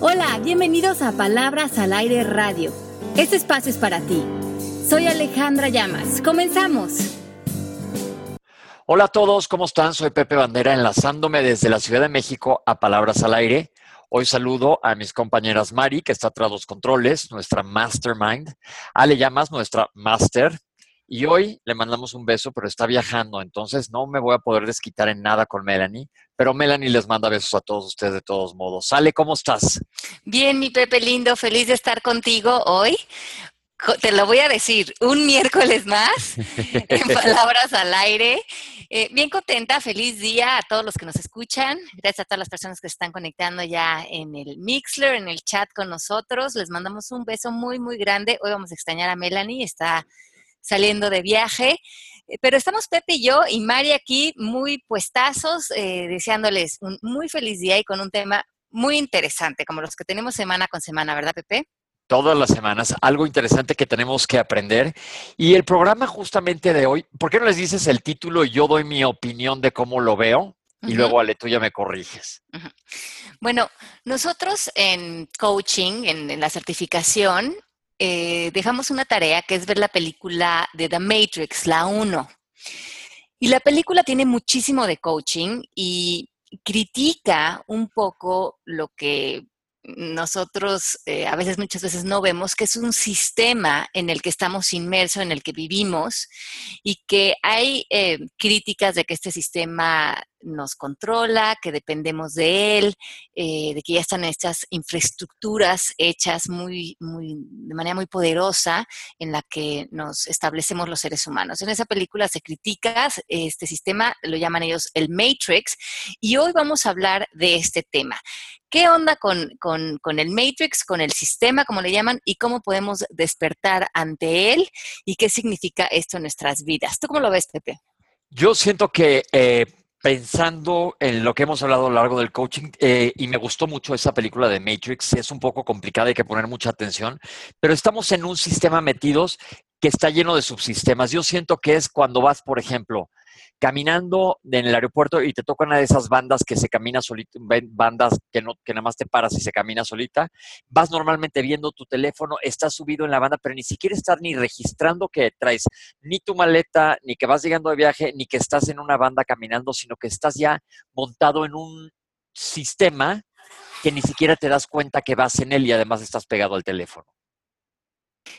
Hola, bienvenidos a Palabras al Aire Radio. Este espacio es para ti. Soy Alejandra Llamas. Comenzamos. Hola a todos, ¿cómo están? Soy Pepe Bandera, enlazándome desde la Ciudad de México a Palabras al Aire. Hoy saludo a mis compañeras Mari, que está tras los controles, nuestra mastermind, Ale Llamas, nuestra master, y hoy le mandamos un beso, pero está viajando, entonces no me voy a poder desquitar en nada con Melanie, pero Melanie les manda besos a todos ustedes de todos modos. Sale, ¿cómo estás? Bien, mi Pepe lindo, feliz de estar contigo hoy. Te lo voy a decir, un miércoles más, en palabras al aire. Eh, bien contenta, feliz día a todos los que nos escuchan. Gracias a todas las personas que se están conectando ya en el Mixler, en el chat con nosotros. Les mandamos un beso muy, muy grande. Hoy vamos a extrañar a Melanie, está saliendo de viaje. Pero estamos Pepe y yo y Mari aquí muy puestazos, eh, deseándoles un muy feliz día y con un tema muy interesante, como los que tenemos semana con semana, ¿verdad, Pepe? Todas las semanas, algo interesante que tenemos que aprender. Y el programa justamente de hoy, ¿por qué no les dices el título y yo doy mi opinión de cómo lo veo? Y luego, Ale, tú ya me corriges. Bueno, nosotros en coaching, en la certificación, eh, dejamos una tarea que es ver la película de The Matrix, la 1. Y la película tiene muchísimo de coaching y critica un poco lo que nosotros eh, a veces, muchas veces no vemos, que es un sistema en el que estamos inmersos, en el que vivimos y que hay eh, críticas de que este sistema nos controla, que dependemos de él, eh, de que ya están estas infraestructuras hechas muy, muy, de manera muy poderosa en la que nos establecemos los seres humanos. En esa película se critica este sistema, lo llaman ellos el Matrix, y hoy vamos a hablar de este tema. ¿Qué onda con, con, con el Matrix, con el sistema, como le llaman, y cómo podemos despertar ante él y qué significa esto en nuestras vidas? ¿Tú cómo lo ves, Pepe? Yo siento que eh, pensando en lo que hemos hablado a lo largo del coaching, eh, y me gustó mucho esa película de Matrix, es un poco complicada, hay que poner mucha atención, pero estamos en un sistema metidos que está lleno de subsistemas. Yo siento que es cuando vas, por ejemplo, caminando en el aeropuerto y te toca una de esas bandas que se camina solita, bandas que, no, que nada más te paras y se camina solita, vas normalmente viendo tu teléfono, estás subido en la banda, pero ni siquiera estás ni registrando que traes ni tu maleta, ni que vas llegando de viaje, ni que estás en una banda caminando, sino que estás ya montado en un sistema que ni siquiera te das cuenta que vas en él y además estás pegado al teléfono.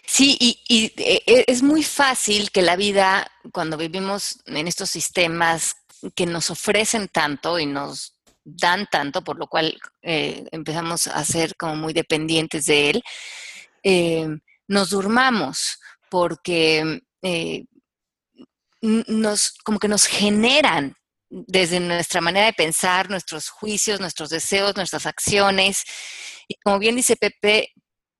Sí, y, eh, e, es muy fácil que la vida, cuando vivimos en estos sistemas que nos ofrecen tanto y nos dan tanto, por lo cual eh, empezamos a ser como muy dependientes de él, eh, nos durmamos porque nos, como que nos generan desde nuestra manera de pensar, nuestros juicios, nuestros deseos, nuestras acciones. Y como bien dice Pepe,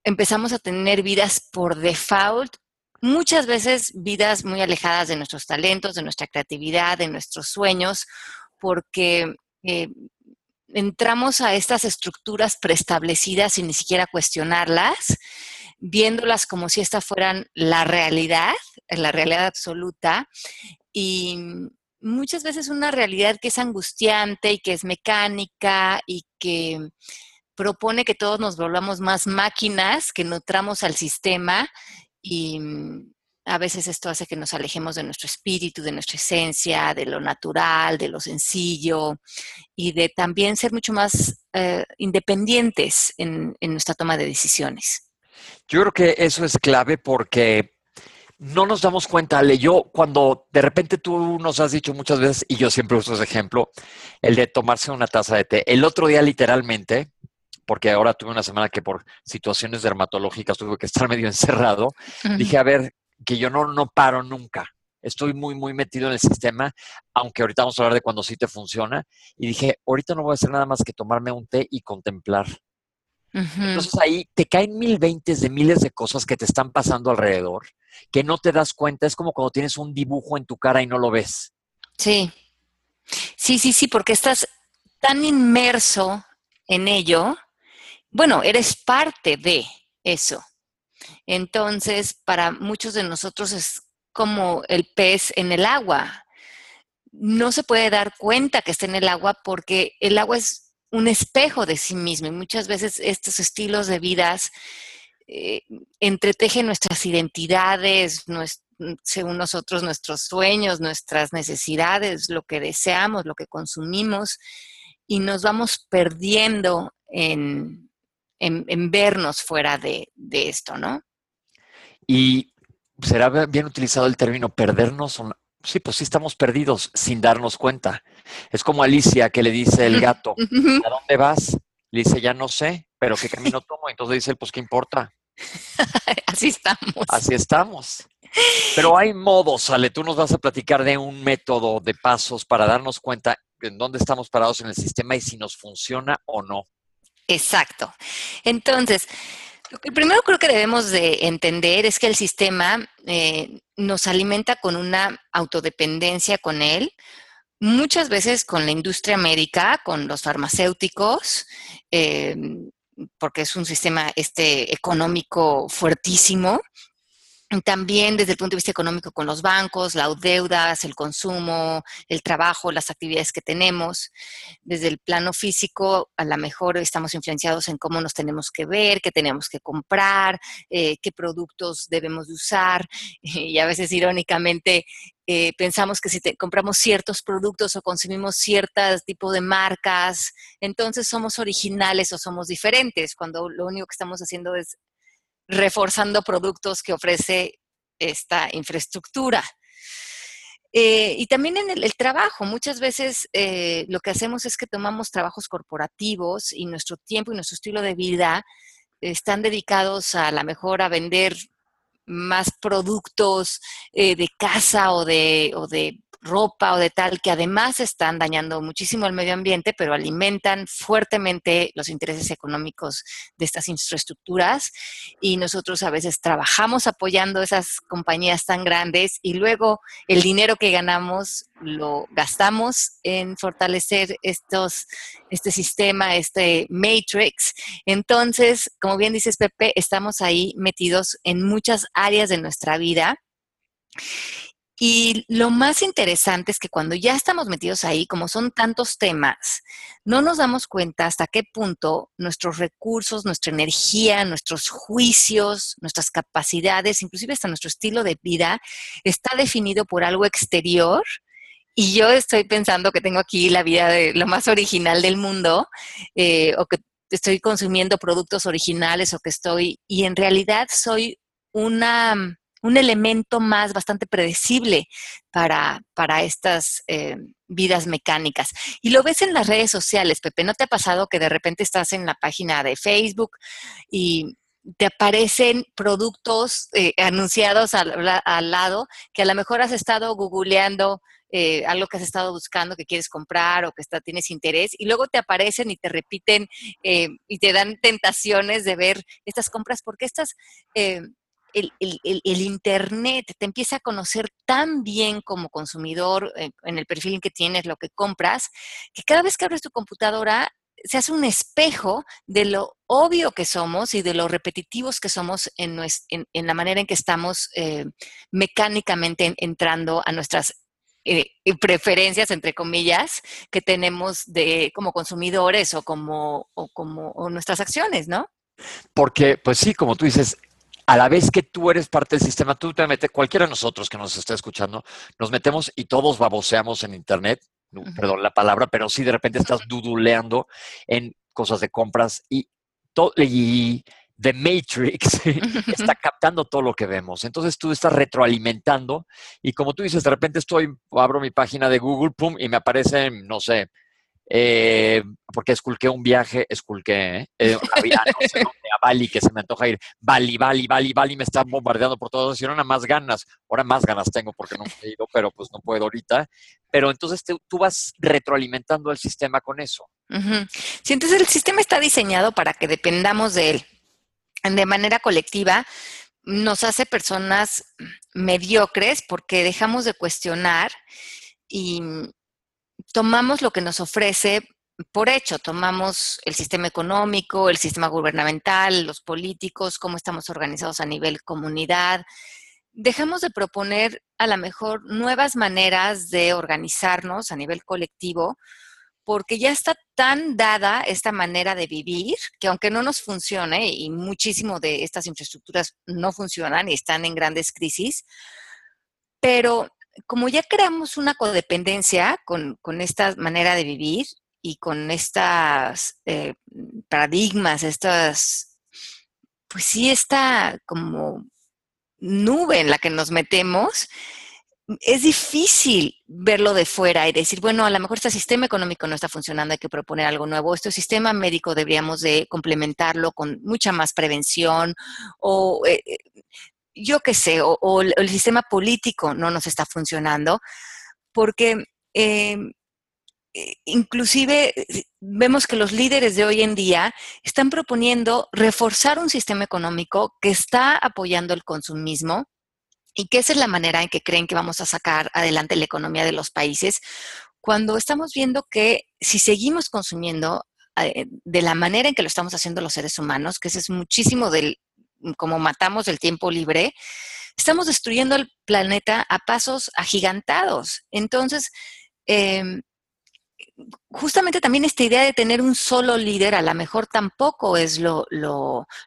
empezamos a tener vidas por default, muchas veces vidas muy alejadas de nuestros talentos, de nuestra creatividad, de nuestros sueños, porque eh, entramos a estas estructuras preestablecidas sin ni siquiera cuestionarlas, viéndolas como si estas fueran la realidad, la realidad absoluta, y muchas veces una realidad que es angustiante y que es mecánica y que propone que todos nos volvamos más máquinas, que nutramos al sistema y mm, a veces esto hace que nos alejemos de nuestro espíritu, de nuestra esencia, de lo natural, de lo sencillo y de también ser mucho más eh, independientes en, nuestra toma de decisiones. Yo creo que eso es clave porque no nos damos cuenta, Ale. Yo, cuando de repente tú nos has dicho muchas veces, y yo siempre uso ese ejemplo, el de tomarse una taza de té. El otro día, literalmente, porque ahora tuve una semana que por situaciones dermatológicas tuve que estar medio encerrado, dije, a ver, que yo no, no paro nunca. Estoy muy, muy metido en el sistema, aunque ahorita vamos a hablar de cuando sí te funciona. Y dije, ahorita no voy a hacer nada más que tomarme un té y contemplar. Entonces ahí te caen mil veintes de miles de cosas que te están pasando alrededor, que no te das cuenta. Es como cuando tienes un dibujo en tu cara y no lo ves. Sí, sí, sí, sí, porque estás tan inmerso en ello bueno, eres parte de eso. Entonces, para muchos de nosotros es como el pez en el agua. No se puede dar cuenta que está en el agua porque el agua es un espejo de sí mismo y muchas veces estos estilos de vidas eh, entretejen nuestras identidades, según nosotros, nuestros sueños, nuestras necesidades, lo que deseamos, lo que consumimos, y nos vamos perdiendo en, vernos fuera de, de, esto, ¿no? Y será bien utilizado el término perdernos. Sí, pues sí estamos perdidos sin darnos cuenta. Es como Alicia que le dice el gato, ¿a dónde vas? Le dice, ya no sé, pero ¿qué camino tomo? Entonces dice, pues ¿qué importa? Así estamos. Así estamos. Pero hay modos, Ale. Tú nos vas a platicar de un método de pasos para darnos cuenta en dónde estamos parados en el sistema y si nos funciona o no. Exacto. Entonces, lo que primero creo que debemos de entender es que el sistema eh, nos alimenta con una autodependencia con él, muchas veces con la industria médica, con los farmacéuticos, eh, porque es un sistema este, económico fuertísimo. También desde el punto de vista económico con los bancos, las deudas, el consumo, el trabajo, las actividades que tenemos. Desde el plano físico, a lo mejor estamos influenciados en cómo nos tenemos que ver, qué tenemos que comprar, eh, qué productos debemos de usar. Y a veces, irónicamente, eh, pensamos que si compramos ciertos productos o consumimos ciertos tipo de marcas, entonces somos originales o somos diferentes, cuando lo único que estamos haciendo es reforzando productos que ofrece esta infraestructura. Eh, y también en el, trabajo, muchas veces eh, lo que hacemos es que tomamos trabajos corporativos y nuestro tiempo y nuestro estilo de vida están dedicados a la mejor a vender más productos eh, de casa o de, o de ropa o de tal, que además están dañando muchísimo el medio ambiente, pero alimentan fuertemente los intereses económicos de estas infraestructuras. Y nosotros a veces trabajamos apoyando esas compañías tan grandes y luego el dinero que ganamos lo gastamos en fortalecer estos, este sistema, este matrix. Entonces, como bien dices, Pepe, estamos ahí metidos en muchas áreas de nuestra vida y lo más interesante es que cuando ya estamos metidos ahí, como son tantos temas, no nos damos cuenta hasta qué punto nuestros recursos, nuestra energía, nuestros juicios, nuestras capacidades, inclusive hasta nuestro estilo de vida, está definido por algo exterior. Y yo estoy pensando que tengo aquí la vida de lo más original del mundo, eh, o que estoy consumiendo productos originales, o que estoy, y en realidad soy una un elemento más bastante predecible para, para estas eh, vidas mecánicas. Y lo ves en las redes sociales, Pepe. ¿No te ha pasado que de repente estás en la página de Facebook y te aparecen productos eh, anunciados al, lado que a lo mejor has estado googleando eh, algo que has estado buscando que quieres comprar o que está, tienes interés y luego te aparecen y te repiten y te dan tentaciones de ver estas compras porque estas el, Internet te empieza a conocer tan bien como consumidor eh, en el perfil que tienes, lo que compras, que cada vez que abres tu computadora se hace un espejo de lo obvio que somos y de lo repetitivos que somos en, la manera en que estamos eh, mecánicamente entrando a nuestras eh, preferencias, entre comillas, que tenemos de, como consumidores o como, o como nuestras acciones, ¿no? Porque, pues sí, como tú dices, a la vez que tú eres parte del sistema, tú te metes, cualquiera de nosotros que nos esté escuchando, nos metemos y todos baboseamos en Internet, perdón la palabra, pero sí de repente estás duduleando en cosas de compras y, y The Matrix está captando todo lo que vemos. Entonces tú estás retroalimentando y como tú dices, de repente estoy, abro mi página de Google, pum, y me aparecen, no sé, eh, porque esculqué un viaje, esculqué eh, a Bali, que se me antoja ir. Bali, Bali, Bali, Bali, me está bombardeando por todos. Y ahora más ganas, ahora más ganas tengo porque no he ido, pero pues no puedo ahorita. Pero entonces tú vas retroalimentando el sistema con eso. Sí, entonces el sistema está diseñado para que dependamos de él. De manera colectiva, nos hace personas mediocres porque dejamos de cuestionar y tomamos lo que nos ofrece por hecho, tomamos el sistema económico, el sistema gubernamental, los políticos, cómo estamos organizados a nivel comunidad. Dejamos de proponer a lo mejor nuevas maneras de organizarnos a nivel colectivo porque ya está tan dada esta manera de vivir que aunque no nos funcione y muchísimo de estas infraestructuras no funcionan y están en grandes crisis, pero como ya creamos una codependencia con, esta manera de vivir y con estas eh, paradigmas, estas, pues sí, esta como nube en la que nos metemos, es difícil verlo de fuera y decir, bueno, a lo mejor este sistema económico no está funcionando, hay que proponer algo nuevo. Este sistema médico deberíamos de complementarlo con mucha más prevención o eh, yo qué sé, o, el sistema político no nos está funcionando, porque em, eh, inclusive vemos que los líderes de hoy en día están proponiendo reforzar un sistema económico que está apoyando el consumismo, y que esa es la manera en que creen que vamos a sacar adelante la economía de los países, cuando estamos viendo que si seguimos consumiendo eh, de la manera en que lo estamos haciendo los seres humanos, que ese es muchísimo del como matamos el tiempo libre, estamos destruyendo el planeta a pasos agigantados. Entonces, eh, justamente también esta idea de tener un solo líder a lo mejor tampoco es lo,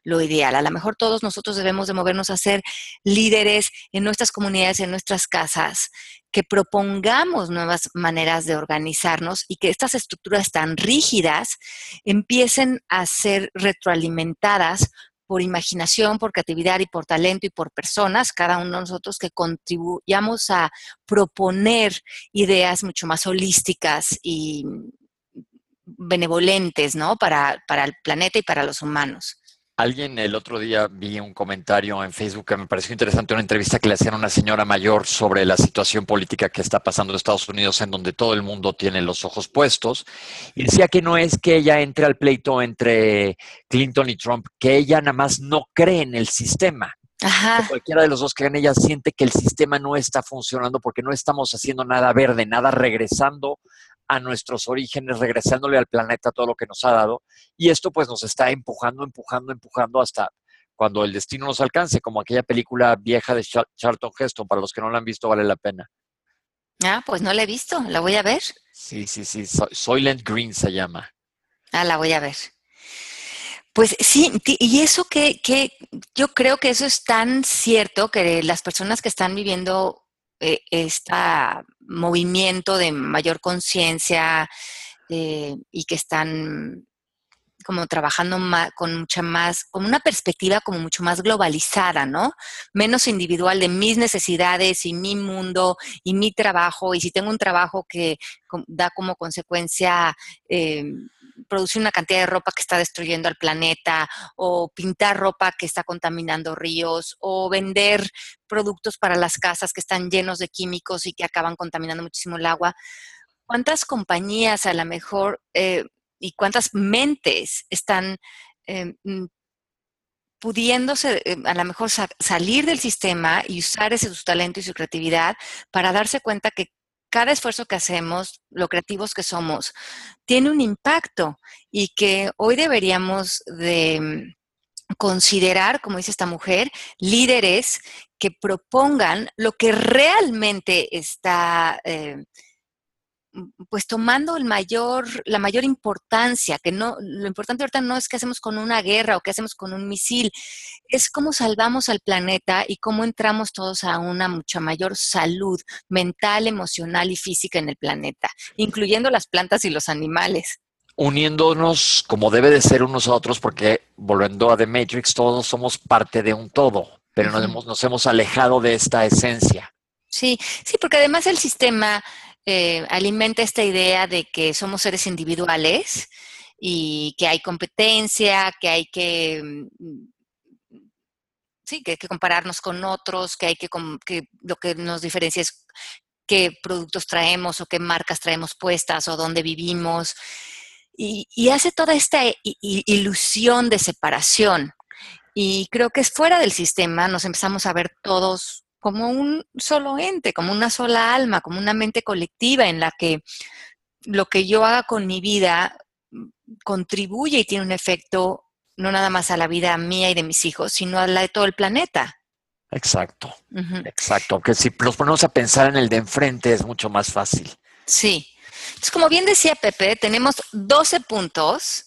ideal. A lo mejor todos nosotros debemos de movernos a ser líderes en nuestras comunidades, en nuestras casas, que propongamos nuevas maneras de organizarnos y que estas estructuras tan rígidas empiecen a ser retroalimentadas por imaginación, por creatividad y por talento y por personas, cada uno de nosotros que contribuyamos a proponer ideas mucho más holísticas y benevolentes, ¿no? Para, para el planeta y para los humanos. Alguien el otro día vi un comentario en Facebook que me pareció interesante, una entrevista que le hacían a una señora mayor sobre la situación política que está pasando en Estados Unidos, en donde todo el mundo tiene los ojos puestos. Y decía que no es que ella entre al pleito entre Clinton y Trump, que ella nada más no cree en el sistema. Ajá. Cualquiera de los dos que ella siente que el sistema no está funcionando porque no estamos haciendo nada verde, nada regresando a nuestros orígenes, regresándole al planeta todo lo que nos ha dado. Y esto pues nos está empujando, empujando, empujando hasta cuando el destino nos alcance, como aquella película vieja de Charlton Heston, para los que no la han visto vale la pena. Ah, pues no la he visto, la voy a ver. Sí, sí, sí, Soylent Green se llama. Ah, la voy a ver. Pues sí, y eso que, que yo creo que eso es tan cierto que las personas que están viviendo este movimiento de mayor conciencia eh, y que están como trabajando con mucha más, con una perspectiva como mucho más globalizada, ¿no? Menos individual de mis necesidades y mi mundo y mi trabajo. Y si tengo un trabajo que da como consecuencia eh, producir una cantidad de ropa que está destruyendo al planeta, o pintar ropa que está contaminando ríos, o vender productos para las casas que están llenos de químicos y que acaban contaminando muchísimo el agua. ¿Cuántas compañías a lo mejor eh, y cuántas mentes están eh, mm, pudiéndose eh, a lo mejor salir del sistema y usar ese su talento y su creatividad para darse cuenta que cada esfuerzo que hacemos, lo creativos que somos, tiene un impacto y que hoy deberíamos de mm, considerar, como dice esta mujer, líderes que propongan lo que realmente está eh, pues tomando el mayor, la mayor importancia, que no, lo importante ahorita no es qué hacemos con una guerra o qué hacemos con un misil, es cómo salvamos al planeta y cómo entramos todos a una mucha mayor salud mental, emocional y física en el planeta, incluyendo las plantas y los animales. Uniéndonos como debe de ser unos a otros, porque volviendo a The Matrix, todos somos parte de un todo, pero nos, hemos, nos hemos alejado de esta esencia. Sí, sí, porque además el sistema eh, alimenta esta idea de que somos seres individuales y que hay competencia, que hay que, mm, sí, que, que compararnos con otros, que hay que, que lo que nos diferencia es qué productos traemos o qué marcas traemos puestas o dónde vivimos. Y, y hace toda esta ilusión de separación. Y creo que es fuera del sistema, nos empezamos a ver todos como un solo ente, como una sola alma, como una mente colectiva en la que lo que yo haga con mi vida mm, contribuye y tiene un efecto no nada más a la vida mía y de mis hijos, sino a la de todo el planeta. Exacto, exacto. Que si nos ponemos a pensar en el de enfrente es mucho más fácil. Sí, Entonces, como bien decía Pepe, tenemos 12 puntos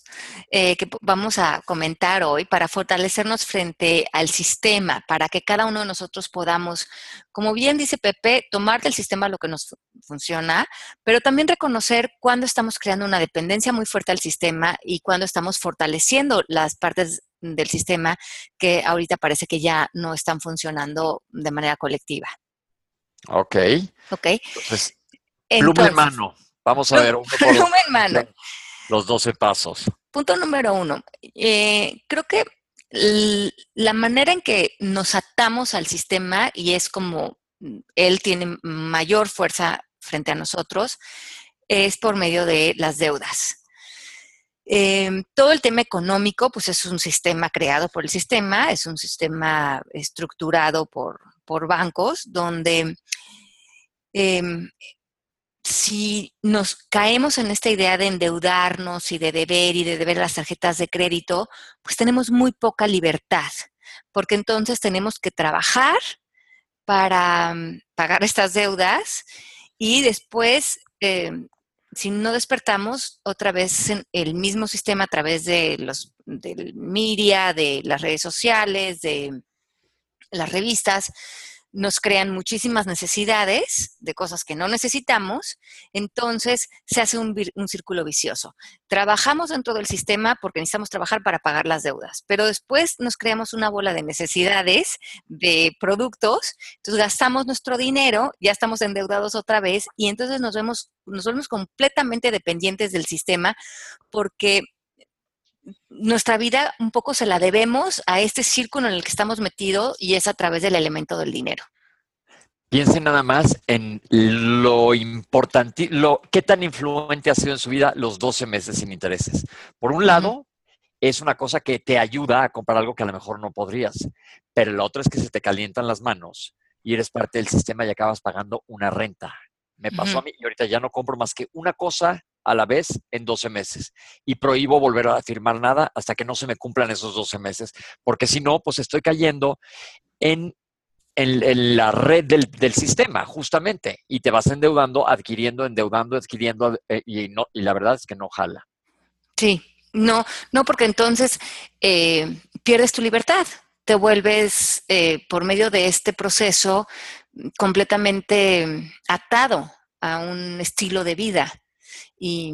eh, que vamos a comentar hoy para fortalecernos frente al sistema, para que cada uno de nosotros podamos, como bien dice Pepe, tomar del sistema lo que nos funciona, pero también reconocer cuándo estamos creando una dependencia muy fuerte al sistema y cuándo estamos fortaleciendo las partes del sistema que ahorita parece que ya no están funcionando de manera colectiva. Ok. Ok. Entonces, pluma en mano. Vamos a ver. pluma en mano. Los 12 pasos. Punto número uno. Eh, creo que la manera en que nos atamos al sistema y es como él tiene mayor fuerza frente a nosotros es por medio de las deudas. Em, todo el tema económico, pues es un sistema creado por el sistema, es un sistema estructurado por, por bancos, donde em, si nos caemos en esta idea de endeudarnos y de deber y de deber las tarjetas de crédito, pues tenemos muy poca libertad, porque entonces tenemos que trabajar para mm, pagar estas deudas y después, eh, si no despertamos, otra vez en el mismo sistema a través de los del media, de las redes sociales, de las revistas, nos crean muchísimas necesidades de cosas que no necesitamos, entonces se hace un, círculo vicioso. Trabajamos dentro del sistema porque necesitamos trabajar para pagar las deudas, pero después nos creamos una bola de necesidades de productos, entonces gastamos nuestro dinero, ya estamos endeudados otra vez y entonces nos vemos, nos vemos completamente dependientes del sistema porque nuestra vida un poco se la debemos a este círculo en el que estamos metidos y es a través del elemento del dinero. Piensen nada más en lo importante, lo qué tan influente ha sido en su vida los 12 meses sin intereses. Por un lado, es una cosa que te ayuda a comprar algo que a lo mejor no podrías, pero lo otro es que se te calientan las manos y eres parte del sistema y acabas pagando una renta. Me pasó a mí y ahorita ya no compro más que una cosa a la vez en 12 meses y prohíbo volver a firmar nada hasta que no se me cumplan esos 12 meses, porque si no, pues estoy cayendo en, la red del, sistema, justamente, y te vas endeudando, adquiriendo, endeudando, adquiriendo, eh, y, no, y la verdad es que no jala. Sí, no, no, porque entonces eh, pierdes tu libertad, te vuelves eh, por medio de este proceso completamente atado a un estilo de vida y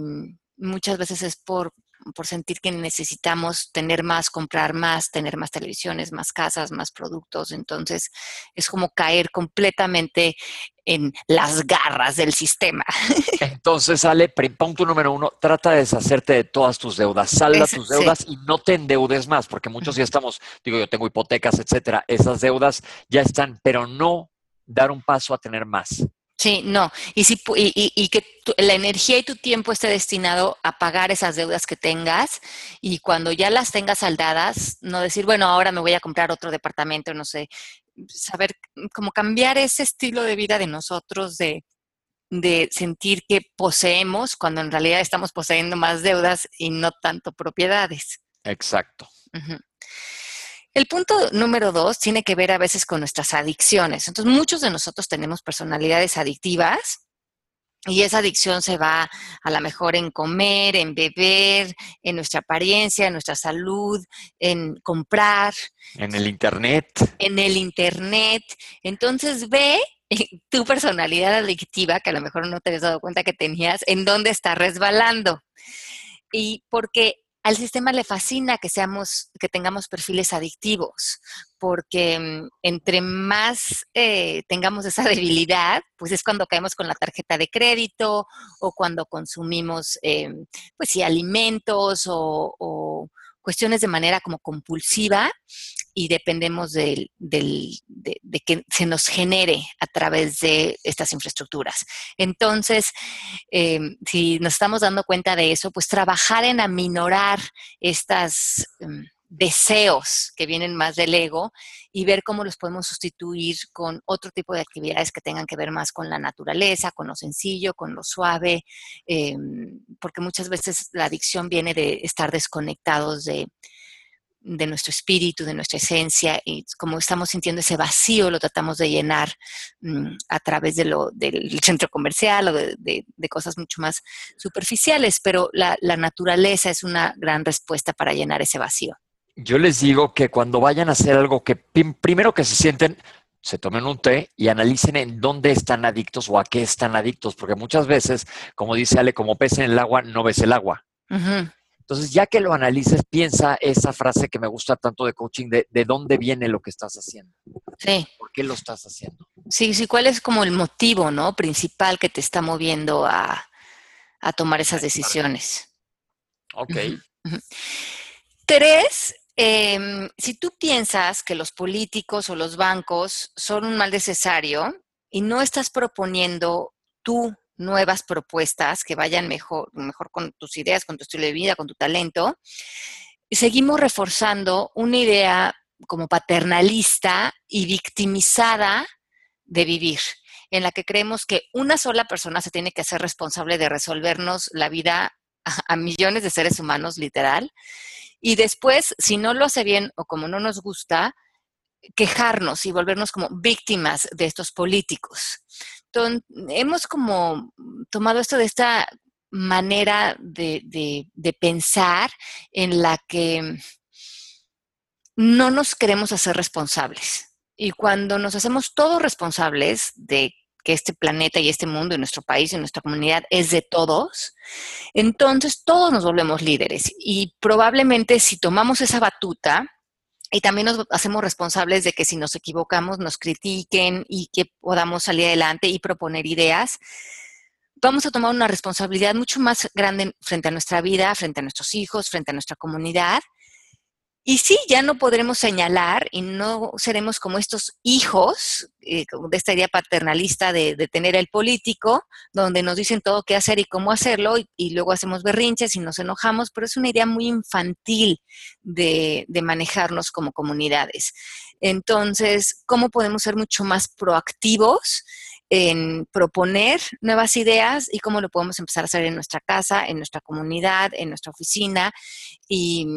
muchas veces es por, por sentir que necesitamos tener más, comprar más, tener más televisiones, más casas, más productos. Entonces es como caer completamente en las garras del sistema. Entonces, sale, punto número uno, trata de deshacerte de todas tus deudas, salda tus deudas y no te endeudes más, porque muchos ya estamos, digo, yo tengo hipotecas, etcétera, esas deudas ya están, pero no dar un paso a tener más. Sí, no. Y, si, y, que la energía y tu tiempo esté destinado a pagar esas deudas que tengas y cuando ya las tengas saldadas, no decir, bueno, ahora me voy a comprar otro departamento, no sé, saber cómo cambiar ese estilo de vida de nosotros, de, de sentir que poseemos cuando en realidad estamos poseyendo más deudas y no tanto propiedades. Exacto. El punto número dos tiene que ver a veces con nuestras adicciones. Entonces, muchos de nosotros tenemos personalidades adictivas y esa adicción se va a lo mejor en comer, en beber, en nuestra apariencia, en nuestra salud, en comprar. En el Internet. En el Internet. Entonces ve tu personalidad adictiva, que a lo mejor no te has dado cuenta que tenías, en dónde está resbalando. Y porque al sistema le fascina que seamos, que tengamos perfiles adictivos, porque mm, entre más eh, tengamos esa debilidad, pues es cuando caemos con la tarjeta de crédito o cuando consumimos, em, pues sí, alimentos o cuestiones de manera como compulsiva y dependemos de, que se nos genere a través de estas infraestructuras. Entonces, em, si nos estamos dando cuenta de eso, pues trabajar en aminorar estas... Em, deseos que vienen más del ego y ver cómo los podemos sustituir con otro tipo de actividades que tengan que ver más con la naturaleza, con lo sencillo, con lo suave, em, porque muchas veces la adicción viene de estar desconectados de, de nuestro espíritu, de nuestra esencia, y como estamos sintiendo ese vacío, lo tratamos de llenar mm, a través de lo, del centro comercial o de, cosas mucho más superficiales, pero la, naturaleza es una gran respuesta para llenar ese vacío. Yo les digo que cuando vayan a hacer algo que primero que se sienten, se tomen un té y analicen en dónde están adictos o a qué están adictos, porque muchas veces, como dice Ale, como pez en el agua, no ves el agua. Entonces, ya que lo analices, piensa esa frase que me gusta tanto de coaching, de, de dónde viene lo que estás haciendo. Sí. ¿Por qué lo estás haciendo? Sí, sí, ¿cuál es como el motivo, ¿no? Principal que te está moviendo a, tomar esas decisiones. Ok. Tres, em, si tú piensas que los políticos o los bancos son un mal necesario y no estás proponiendo tú nuevas propuestas que vayan mejor, mejor con tus ideas, con tu estilo de vida, con tu talento. seguimos reforzando una idea como paternalista y victimizada de vivir, en la que creemos que una sola persona se tiene que hacer responsable de resolvernos la vida a, millones de seres humanos, literal. Y después, si no lo hace bien o como no nos gusta, quejarnos y volvernos como víctimas de estos políticos hemos como tomado esto de esta manera de, pensar en la que no nos queremos hacer responsables. Y cuando nos hacemos todos responsables de que este planeta y este mundo y nuestro país y nuestra comunidad es de todos, entonces todos nos volvemos líderes. Y probablemente si tomamos esa batuta, y también nos hacemos responsables de que si nos equivocamos nos critiquen y que podamos salir adelante y proponer ideas. Vamos a tomar una responsabilidad mucho más grande frente a nuestra vida, frente a nuestros hijos, frente a nuestra comunidad y sí, ya no podremos señalar y no seremos como estos hijos eh, de esta idea paternalista de, tener el político, donde nos dicen todo qué hacer y cómo hacerlo, y, luego hacemos berrinches y nos enojamos, pero es una idea muy infantil de, de manejarnos como comunidades. Entonces, ¿cómo podemos ser mucho más proactivos? en proponer nuevas ideas y cómo lo podemos empezar a hacer en nuestra casa, en nuestra comunidad, en nuestra oficina y,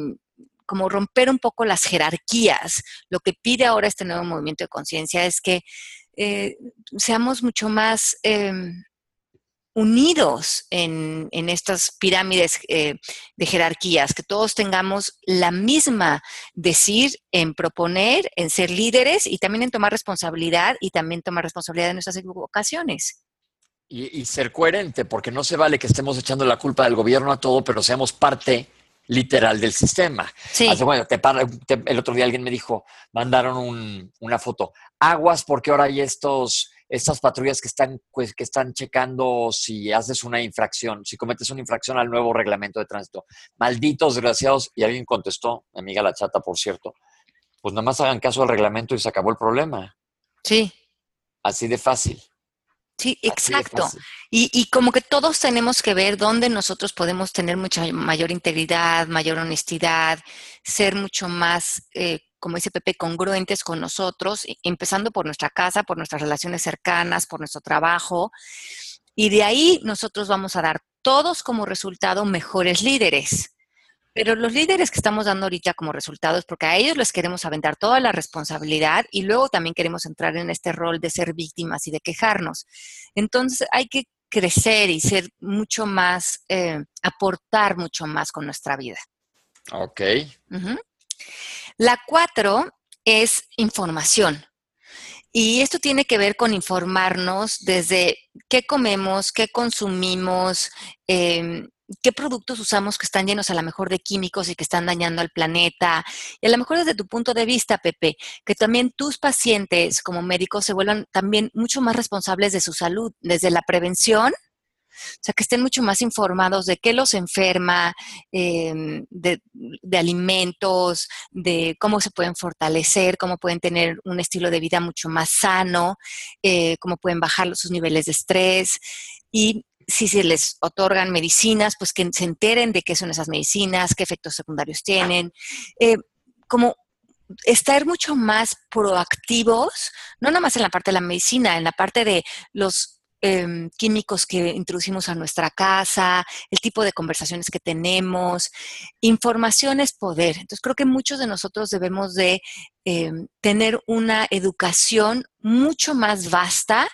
como romper un poco las jerarquías. Lo que pide ahora este nuevo movimiento de conciencia es que eh, seamos mucho más em, unidos en, estas pirámides eh, de jerarquías, que todos tengamos la misma decir en proponer, en ser líderes y también en tomar responsabilidad y también tomar responsabilidad de nuestras equivocaciones. Y, y ser coherente, porque no se vale que estemos echando la culpa del gobierno a todo, pero seamos parte literal del sistema. Sí. bueno, el otro día alguien me dijo, mandaron una foto, aguas porque ahora hay estos, estas patrullas que están, pues, que están checando si haces una infracción, si cometes una infracción al nuevo reglamento de tránsito. Malditos desgraciados. Y alguien contestó, mi amiga la chata, por cierto, pues nada más hagan caso al reglamento y se acabó el problema. Sí. Así de fácil. Sí, exacto. Y, como que todos tenemos que ver dónde nosotros podemos tener mucha mayor integridad, mayor honestidad, ser mucho más, eh, como dice Pepe, congruentes con nosotros, empezando por nuestra casa, por nuestras relaciones cercanas, por nuestro trabajo. Y de ahí nosotros vamos a dar todos como resultado mejores líderes. Pero los líderes que estamos dando ahorita como resultados, porque a ellos les queremos aventar toda la responsabilidad y luego también queremos entrar en este rol de ser víctimas y de quejarnos. Entonces hay que crecer y ser mucho más, eh, aportar mucho más con nuestra vida. Ok. La cuatro es información. Y esto tiene que ver con informarnos desde qué comemos, qué consumimos, eh, qué productos usamos que están llenos a lo mejor de químicos y que están dañando al planeta. Y a lo mejor desde tu punto de vista, Pepe, que también tus pacientes como médicos se vuelvan también mucho más responsables de su salud, desde la prevención. O sea, que estén mucho más informados de qué los enferma, em, de, alimentos, de cómo se pueden fortalecer, cómo pueden tener un estilo de vida mucho más sano, eh, cómo pueden bajar sus niveles de estrés. Y si se les otorgan medicinas, pues que se enteren de qué son esas medicinas, qué efectos secundarios tienen. Eh, como estar mucho más proactivos, no nada más en la parte de la medicina, en la parte de los em, químicos que introducimos a nuestra casa, el tipo de conversaciones que tenemos. Información es poder. Entonces creo que muchos de nosotros debemos de em, tener una educación mucho más vasta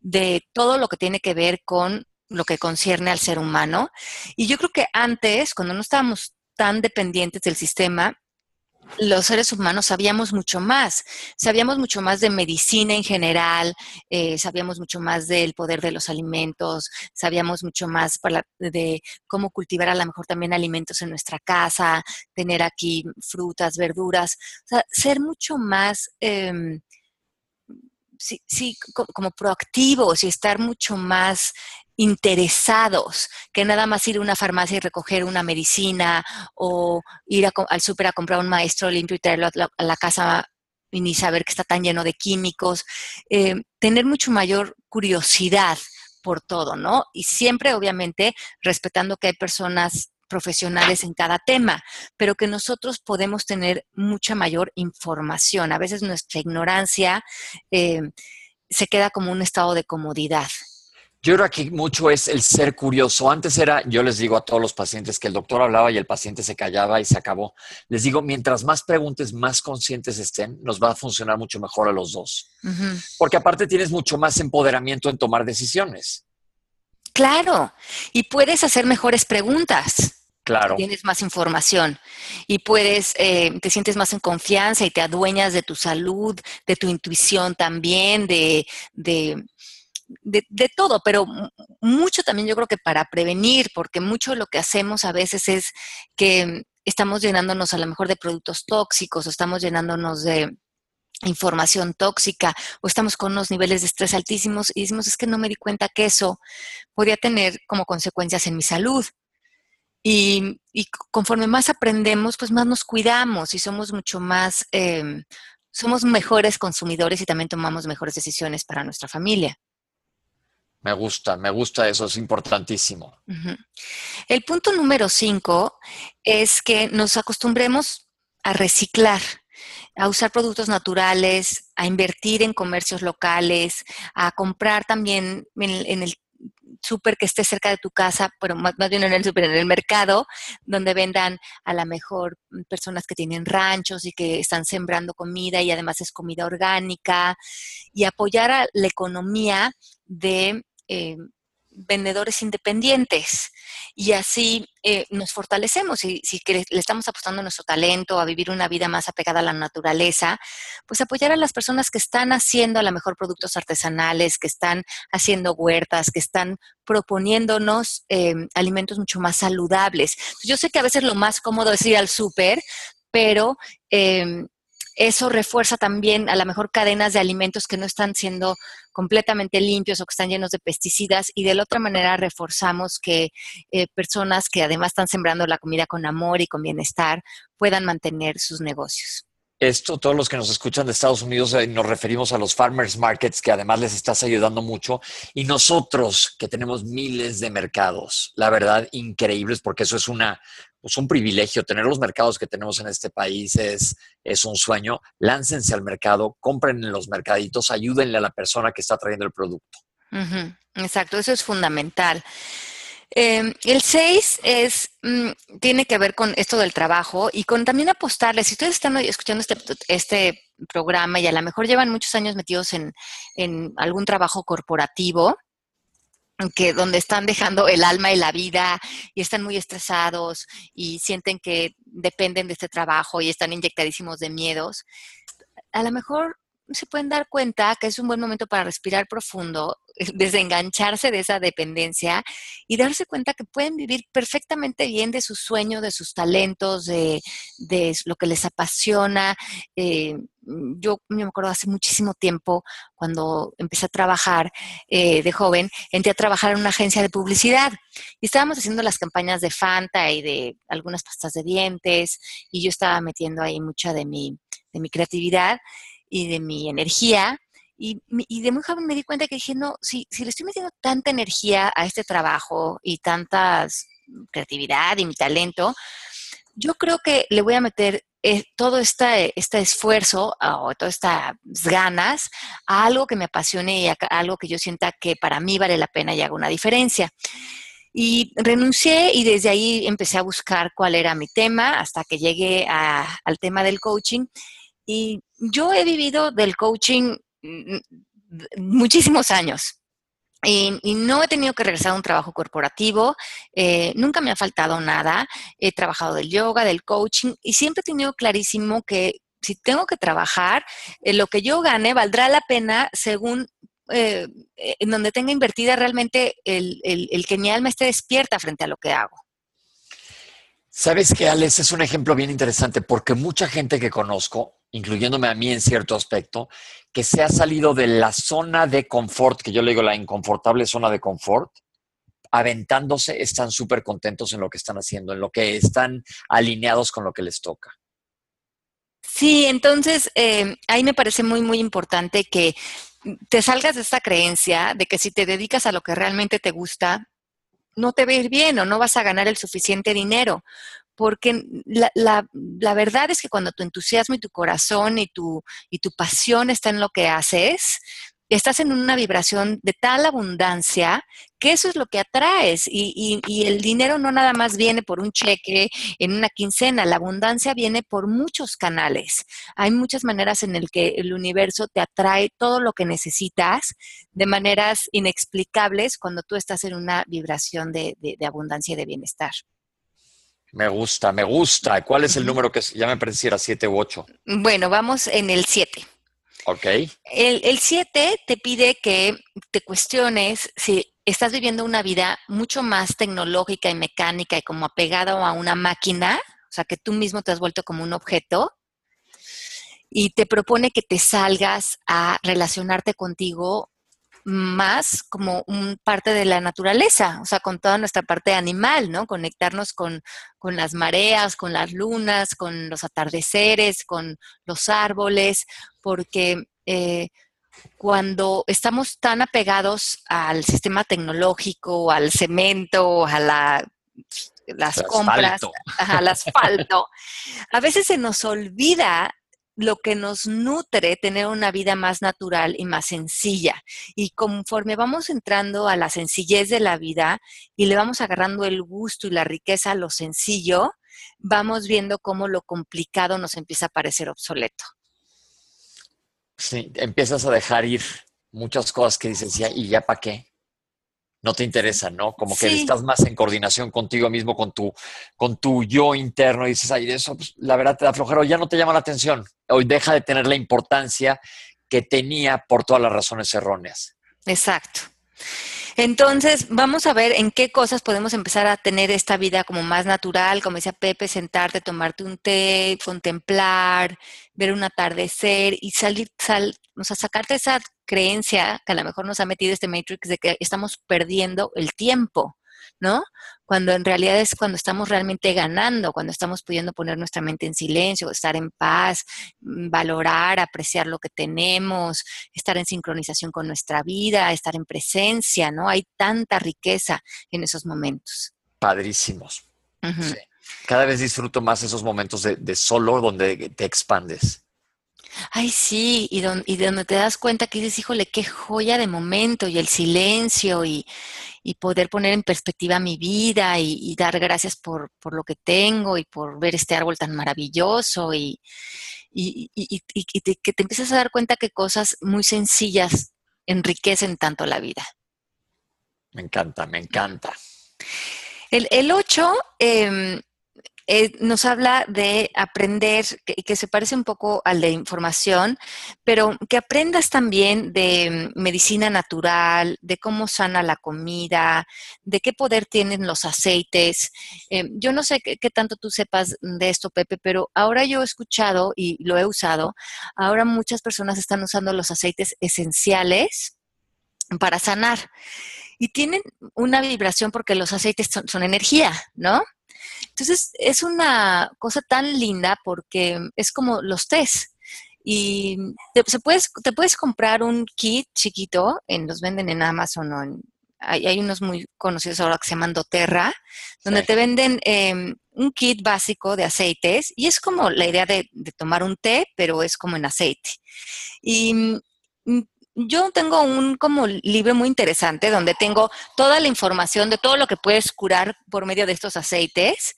de todo lo que tiene que ver con lo que concierne al ser humano. Y yo creo que antes, cuando no estábamos tan dependientes del sistema, los seres humanos sabíamos mucho más, sabíamos mucho más de medicina en general, eh, sabíamos mucho más del poder de los alimentos, sabíamos mucho más de cómo cultivar a lo mejor también alimentos en nuestra casa, tener aquí frutas, verduras, o sea, ser mucho más... Em, sí, sí, como proactivos y estar mucho más interesados que nada más ir a una farmacia y recoger una medicina o ir al súper a comprar un maestro limpio y traerlo a la, casa y ni saber que está tan lleno de químicos. Eh, tener mucho mayor curiosidad por todo, ¿no? Y siempre, obviamente, respetando que hay personas profesionales en cada tema, pero que nosotros podemos tener mucha mayor información. A veces nuestra ignorancia eh, se queda como un estado de comodidad yo creo que aquí mucho es el ser curioso. Antes era, yo les digo a todos los pacientes que el doctor hablaba y el paciente se callaba y se acabó. Les digo, mientras más preguntes, más conscientes estén, nos va a funcionar mucho mejor a los dos. Porque aparte tienes mucho más empoderamiento en tomar decisiones. Claro, y puedes hacer mejores preguntas. Claro. Tienes más información y puedes, eh, te sientes más en confianza y te adueñas de tu salud, de tu intuición también, de, de de, todo, pero mucho también yo creo que para prevenir, porque mucho de lo que hacemos a veces es que estamos llenándonos a lo mejor de productos tóxicos o estamos llenándonos de información tóxica o estamos con unos niveles de estrés altísimos y decimos es que no me di cuenta que eso podía tener como consecuencias en mi salud. Y, conforme más aprendemos, pues más nos cuidamos y somos mucho más, em, somos mejores consumidores y también tomamos mejores decisiones para nuestra familia. Me gusta, me gusta eso, es importantísimo. El punto número cinco es que nos acostumbremos a reciclar, a usar productos naturales, a invertir en comercios locales, a comprar también en, el súper que esté cerca de tu casa, pero más, bien en el súper, en el mercado, donde vendan a lo mejor personas que tienen ranchos y que están sembrando comida y además es comida orgánica, y apoyar a la economía de eh, vendedores independientes y así eh, nos fortalecemos y si le estamos apostando nuestro talento a vivir una vida más apegada a la naturaleza, pues apoyar a las personas que están haciendo a lo mejor productos artesanales, que están haciendo huertas, que están proponiéndonos eh, alimentos mucho más saludables. Yo sé que a veces lo más cómodo es ir al súper, pero eso refuerza también a lo mejor cadenas de alimentos que no están siendo completamente limpios o que están llenos de pesticidas y de la otra manera reforzamos que eh, personas que además están sembrando la comida con amor y con bienestar puedan mantener sus negocios. Esto, todos los que nos escuchan de Estados Unidos, eh, nos referimos a los farmers markets, que además les estás ayudando mucho, y nosotros que tenemos miles de mercados, la verdad, increíbles, porque eso es una, pues un privilegio. Tener los mercados que tenemos en este país es, es un sueño. Láncense al mercado, compren en los mercaditos, ayúdenle a la persona que está trayendo el producto. Exacto, eso es fundamental. Em, el 6 es, mm, tiene que ver con esto del trabajo y con también apostarle. Si ustedes están escuchando este, este programa y a lo mejor llevan muchos años metidos en, en algún trabajo corporativo, que donde están dejando el alma y la vida y están muy estresados y sienten que dependen de este trabajo y están inyectadísimos de miedos, a lo mejor se pueden dar cuenta que es un buen momento para respirar profundo, desengancharse de esa dependencia y darse cuenta que pueden vivir perfectamente bien de su sueño, de sus talentos, de, lo que les apasiona. Eh, yo me acuerdo hace muchísimo tiempo, cuando empecé a trabajar eh, de joven, entré a trabajar en una agencia de publicidad y estábamos haciendo las campañas de Fanta y de algunas pastas de dientes y yo estaba metiendo ahí mucha de mi, de mi creatividad y de mi energía. Y, de muy joven me di cuenta que dije, no, si, si le estoy metiendo tanta energía a este trabajo y tanta creatividad y mi talento, yo creo que le voy a meter eh, todo este, este esfuerzo o todas estas ganas a algo que me apasione y a algo que yo sienta que para mí vale la pena y haga una diferencia. Y renuncié y desde ahí empecé a buscar cuál era mi tema hasta que llegué al tema del coaching. Y yo he vivido del coaching mm, muchísimos años. Y, no he tenido que regresar a un trabajo corporativo, eh, nunca me ha faltado nada, he trabajado del yoga, del coaching y siempre he tenido clarísimo que si tengo que trabajar, eh, lo que yo gane valdrá la pena según eh, en donde tenga invertida realmente el, el que mi alma esté despierta frente a lo que hago. Sabes que Alex es un ejemplo bien interesante porque mucha gente que conozco, incluyéndome a mí en cierto aspecto, que se ha salido de la zona de confort, que yo le digo la inconfortable zona de confort, aventándose, están súper contentos en lo que están haciendo, en lo que están alineados con lo que les toca. Sí, entonces eh, ahí me parece muy, muy importante que te salgas de esta creencia de que si te dedicas a lo que realmente te gusta, no te va a ir bien o no vas a ganar el suficiente dinero. Porque la, verdad es que cuando tu entusiasmo y tu corazón y tu, y tu pasión está en lo que haces, estás en una vibración de tal abundancia que eso es lo que atraes y, el dinero no nada más viene por un cheque en una quincena, la abundancia viene por muchos canales. Hay muchas maneras en el que el universo te atrae todo lo que necesitas de maneras inexplicables cuando tú estás en una vibración de, abundancia y de bienestar. Me gusta, me gusta. ¿Cuál es el número que ya me pareciera 7 u 8? Bueno, vamos en el 7. Ok. El 7 te pide que te cuestiones si estás viviendo una vida mucho más tecnológica y mecánica y como apegada a una máquina, o sea, que tú mismo te has vuelto como un objeto, y te propone que te salgas a relacionarte contigo más como un parte de la naturaleza, o sea, con toda nuestra parte animal, ¿no? Conectarnos con, con, las mareas, con las lunas, con los atardeceres, con los árboles, porque eh, cuando estamos tan apegados al sistema tecnológico, al cemento, a la, las compras, al asfalto, a veces se nos olvida lo que nos nutre tener una vida más natural y más sencilla. Y conforme vamos entrando a la sencillez de la vida y le vamos agarrando el gusto y la riqueza a lo sencillo, vamos viendo cómo lo complicado nos empieza a parecer obsoleto. Sí, empiezas a dejar ir muchas cosas que dices, ya, ¿y ya para qué? No te interesa, ¿no? Como que estás más en coordinación contigo mismo, con tu, con tu yo interno y dices, ay, de eso, pues, la verdad te da flojero, ya no te llama la atención. Hoy deja de tener la importancia que tenía por todas las razones erróneas. Exacto. Entonces, vamos a ver en qué cosas podemos empezar a tener esta vida como más natural, como decía Pepe, sentarte, tomarte un té, contemplar, ver un atardecer y salir, sal, o sea, sacarte esa creencia que a lo mejor nos ha metido este Matrix de que estamos perdiendo el tiempo. ¿no? Cuando en realidad es cuando estamos realmente ganando, cuando estamos pudiendo poner nuestra mente en silencio, estar en paz, mm, valorar, apreciar lo que tenemos, estar en sincronización con nuestra vida, estar en presencia, ¿no? Hay tanta riqueza en esos momentos. Padrísimos. Cada vez disfruto más esos momentos de, de solo donde te expandes. Ay, sí, y, y donde te das cuenta que dices, híjole, qué joya de momento, y el silencio, y, y poder poner en perspectiva mi vida, y, dar gracias por, por, lo que tengo, y por ver este árbol tan maravilloso, y, y que te empiezas a dar cuenta que cosas muy sencillas enriquecen tanto la vida. Me encanta, me encanta. El, el 8 eh, nos habla de aprender, que, que, se parece un poco al de información, pero que aprendas también de mm, medicina natural, de cómo sana la comida, de qué poder tienen los aceites. Eh, yo no sé qué, tanto tú sepas de esto, Pepe, pero ahora yo he escuchado y lo he usado, ahora muchas personas están usando los aceites esenciales para sanar. Y tienen una vibración porque los aceites son energía, ¿no? Entonces, es una cosa tan linda porque es como los test. Y te, puedes, te puedes comprar un kit chiquito, en, los venden en Amazon o en hay, unos muy conocidos ahora que se llaman doTERRA, donde te venden em, un kit básico de aceites y es como la idea de, tomar un té, pero es como en aceite. Y mm, yo tengo un como libro muy interesante donde tengo toda la información de todo lo que puedes curar por medio de estos aceites.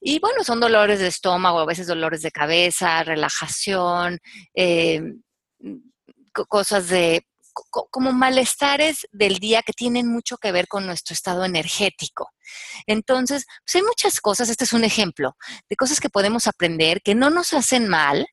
Y bueno, son dolores de estómago, a veces dolores de cabeza, relajación, em, cosas de como malestares del día que tienen mucho que ver con nuestro estado energético. Entonces, pues hay muchas cosas, este es un ejemplo, de cosas que podemos aprender que no nos hacen mal,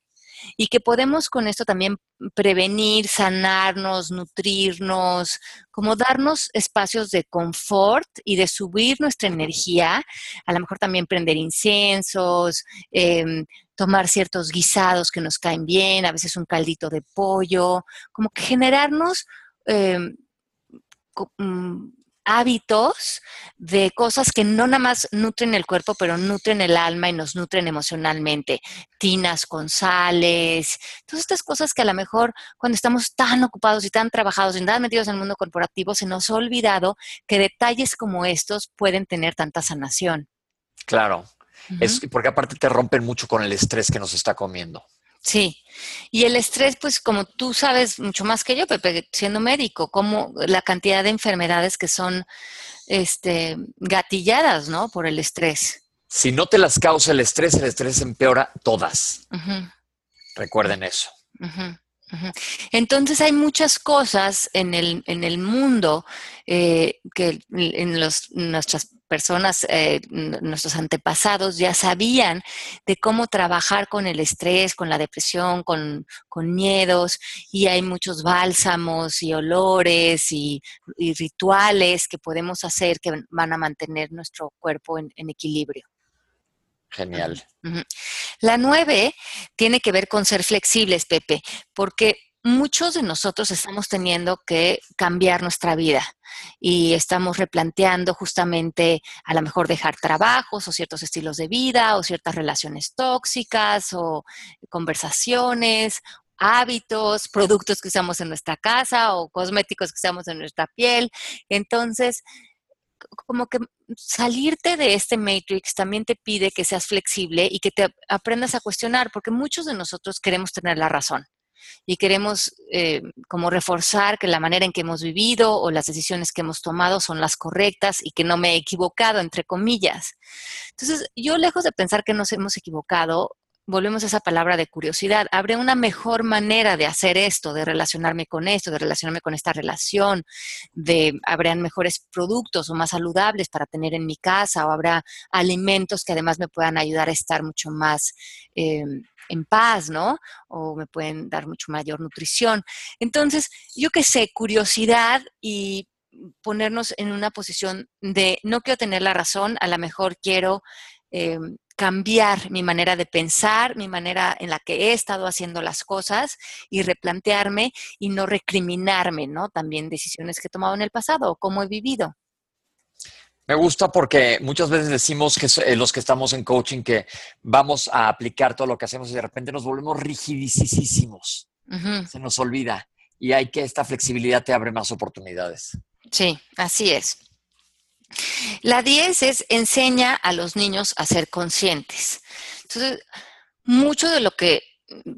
y que podemos con esto también prevenir, sanarnos, nutrirnos, como darnos espacios de confort y de subir nuestra energía, a lo mejor también prender inciensos, em, tomar ciertos guisados que nos caen bien, a veces un caldito de pollo, como que generarnos em, mm, hábitos de cosas que no nada más nutren el cuerpo, pero nutren el alma y nos nutren emocionalmente. Tinas con sales, todas estas cosas que a lo mejor cuando estamos tan ocupados y tan trabajados y tan metidos en el mundo corporativo, se nos ha olvidado que detalles como estos pueden tener tanta sanación. Claro, es porque aparte te rompen mucho con el estrés que nos está comiendo. Sí, y el estrés, pues como tú sabes mucho más que yo, Pepe, siendo médico, como la cantidad de enfermedades que son este, gatilladas, ¿no? Por el estrés. Si no te las causa el estrés, el estrés empeora todas. Recuerden eso. Entonces hay muchas cosas en el, en el mundo eh, que en los, nuestras personas, eh, nuestros antepasados ya sabían de cómo trabajar con el estrés, con la depresión, con, miedos, y hay muchos bálsamos y olores y, rituales que podemos hacer que van a mantener nuestro cuerpo en, equilibrio. Genial. La nueve tiene que ver con ser flexibles, Pepe, porque muchos de nosotros estamos teniendo que cambiar nuestra vida y estamos replanteando justamente a lo mejor dejar trabajos o ciertos estilos de vida o ciertas relaciones tóxicas o conversaciones hábitos, productos que usamos en nuestra casa o cosméticos que usamos en nuestra piel. Entonces, como que salirte de este matrix también te pide que seas flexible y que te aprendas a cuestionar, porque muchos de nosotros queremos tener la razón y queremos eh, como reforzar que la manera en que hemos vivido o las decisiones que hemos tomado son las correctas y que no me he equivocado, entre comillas. Entonces, yo lejos de pensar que nos hemos equivocado, volvemos a esa palabra de curiosidad. ¿Habrá una mejor manera de hacer esto, de relacionarme con esto, de relacionarme con esta relación? De, ¿Habrán mejores productos o más saludables para tener en mi casa? ¿O habrá alimentos que además me puedan ayudar a estar mucho más eh, en paz, ¿no? O me pueden dar mucho mayor nutrición. Entonces, yo qué sé, curiosidad y ponernos en una posición de no quiero tener la razón, a lo mejor quiero eh, cambiar mi manera de pensar, mi manera en la que he estado haciendo las cosas y replantearme y no recriminarme, ¿no? También decisiones que he tomado en el pasado o cómo he vivido. Me gusta porque muchas veces decimos que eh, los que estamos en coaching que vamos a aplicar todo lo que hacemos y de repente nos volvemos rigidísimos. Se nos olvida y hay que esta flexibilidad te abre más oportunidades. Sí, así es. La 10 es enseña a los niños a ser conscientes. Entonces, mucho de lo que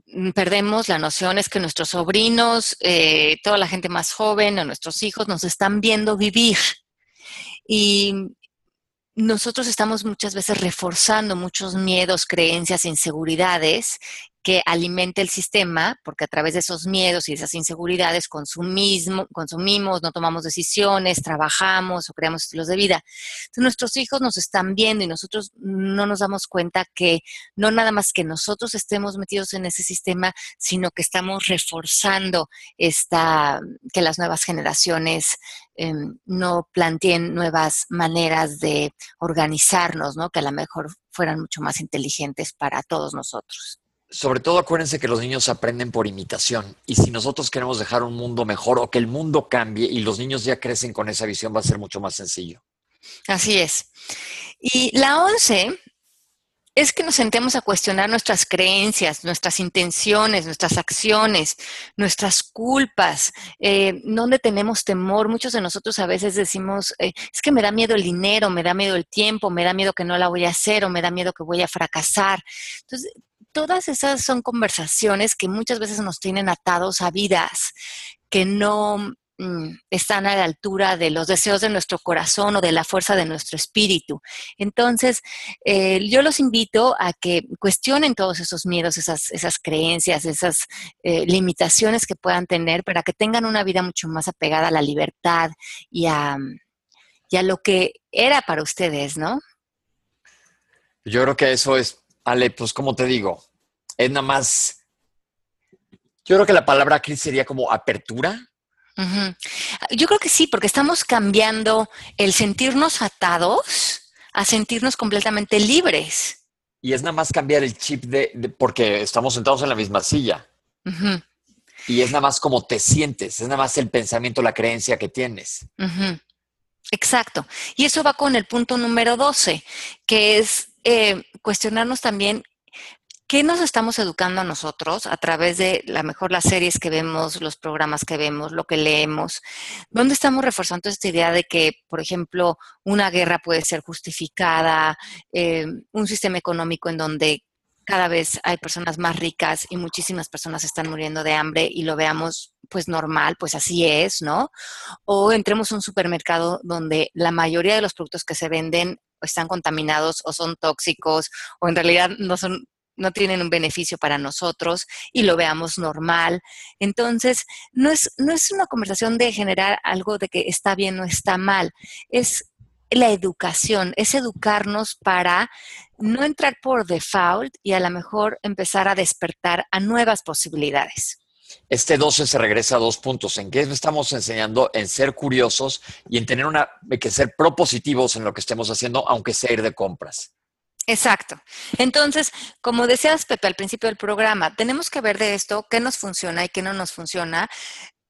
mm, perdemos la noción es que nuestros sobrinos, eh, toda la gente más joven o nuestros hijos nos están viendo vivir y nosotros estamos muchas veces reforzando muchos miedos, creencias, inseguridades que alimenta el sistema, porque a través de esos miedos y esas inseguridades consumimos, no tomamos decisiones, trabajamos o creamos estilos de vida. Entonces nuestros hijos nos están viendo y nosotros no nos damos cuenta que no nada más que nosotros estemos metidos en ese sistema, sino que estamos reforzando esta, que las nuevas generaciones em, no planteen nuevas maneras de organizarnos, ¿no? que a lo mejor fueran mucho más inteligentes para todos nosotros sobre todo acuérdense que los niños aprenden por imitación y si nosotros queremos dejar un mundo mejor o que el mundo cambie y los niños ya crecen con esa visión va a ser mucho más sencillo. Así es. Y la once es que nos sentemos a cuestionar nuestras creencias, nuestras intenciones, nuestras acciones, nuestras culpas, eh, donde tenemos temor. Muchos de nosotros a veces decimos, eh, es que me da miedo el dinero, me da miedo el tiempo, me da miedo que no la voy a hacer o me da miedo que voy a fracasar. Entonces, todas esas son conversaciones que muchas veces nos tienen atados a vidas que no Mm, están a la altura de los deseos de nuestro corazón o de la fuerza de nuestro espíritu. Entonces, eh, yo los invito a que cuestionen todos esos miedos, esas, creencias, esas eh, limitaciones que puedan tener para que tengan una vida mucho más apegada a la libertad y a, y a lo que era para ustedes, ¿no? Yo creo que eso es, Ale, pues como te digo, es nada más, yo creo que la palabra aquí sería como apertura yo creo que sí, porque estamos cambiando el sentirnos atados a sentirnos completamente libres. Y es nada más cambiar el chip de, porque estamos sentados en la misma silla. Y es nada más como te sientes, es nada más el pensamiento, la creencia que tienes. Exacto. Y eso va con el punto número 12, que es eh, cuestionarnos también ¿Qué nos estamos educando a nosotros a través de la mejor las series que vemos, los programas que vemos, lo que leemos? ¿Dónde estamos reforzando esta idea de que, por ejemplo, una guerra puede ser justificada, eh, un sistema económico en donde cada vez hay personas más ricas y muchísimas personas están muriendo de hambre y lo veamos pues normal, pues así es, ¿no? O entremos a un supermercado donde la mayoría de los productos que se venden están contaminados o son tóxicos o en realidad no son no tienen un beneficio para nosotros y lo veamos normal. Entonces, no es, no es una conversación de generar algo de que está bien o está mal, es la educación, es educarnos para no entrar por default y a lo mejor empezar a despertar a nuevas posibilidades. Este 12 se regresa a dos puntos. ¿En qué estamos enseñando? En ser curiosos y en tener una, que ser propositivos en lo que estemos haciendo, aunque sea ir de compras. Exacto. Entonces, como decías, Pepe, al principio del programa, tenemos que ver de esto qué nos funciona y qué no nos funciona.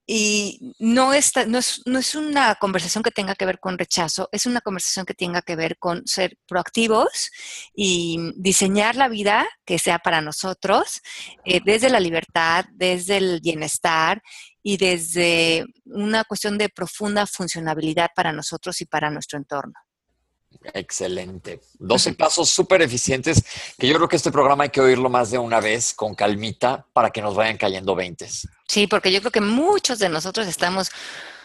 Y no, está, no, es, no es una conversación que tenga que ver con rechazo, es una conversación que tenga que ver con ser proactivos y diseñar la vida que sea para nosotros eh, desde la libertad, desde el bienestar y desde una cuestión de profunda funcionabilidad para nosotros y para nuestro entorno. Excelente. 12 pasos súper eficientes que yo creo que este programa hay que oírlo más de una vez con calmita para que nos vayan cayendo 20. Sí, porque yo creo que muchos de nosotros estamos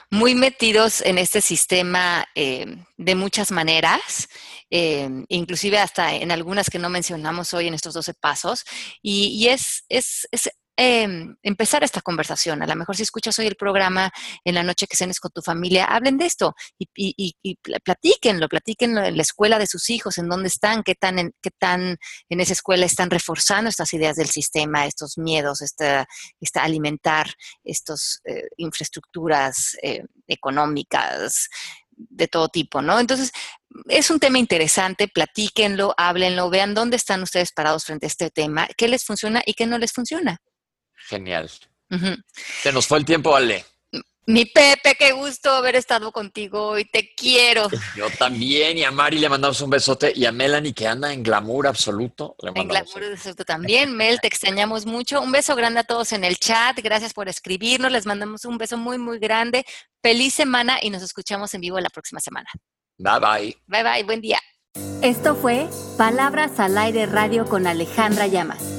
muy metidos en este sistema eh, de muchas maneras, eh, inclusive hasta en algunas que no mencionamos hoy en estos 12 pasos. Y, es, es, es Em, empezar esta conversación. A lo mejor si escuchas hoy el programa en la noche que cenes con tu familia, hablen de esto y, y, y, platiquenlo, platiquenlo en la escuela de sus hijos, en dónde están, qué tan en, qué tan en esa escuela están reforzando estas ideas del sistema, estos miedos, esta, esta alimentar estas eh, infraestructuras eh, económicas de todo tipo, ¿no? Entonces, es un tema interesante, platíquenlo, háblenlo, vean dónde están ustedes parados frente a este tema, qué les funciona y qué no les funciona. Genial. Se nos fue el tiempo, Ale. Mi Pepe, qué gusto haber estado contigo y te quiero. Yo también, y a Mari le mandamos un besote, y a Melanie que anda en glamour absoluto. en glamour absoluto también. Mel, te extrañamos mucho. Un beso grande a todos en el chat, gracias por escribirnos, les mandamos un beso muy, muy grande. Feliz semana y nos escuchamos en vivo la próxima semana. Bye, bye. Bye, bye, buen día. Esto fue Palabras al Aire Radio con Alejandra Llamas.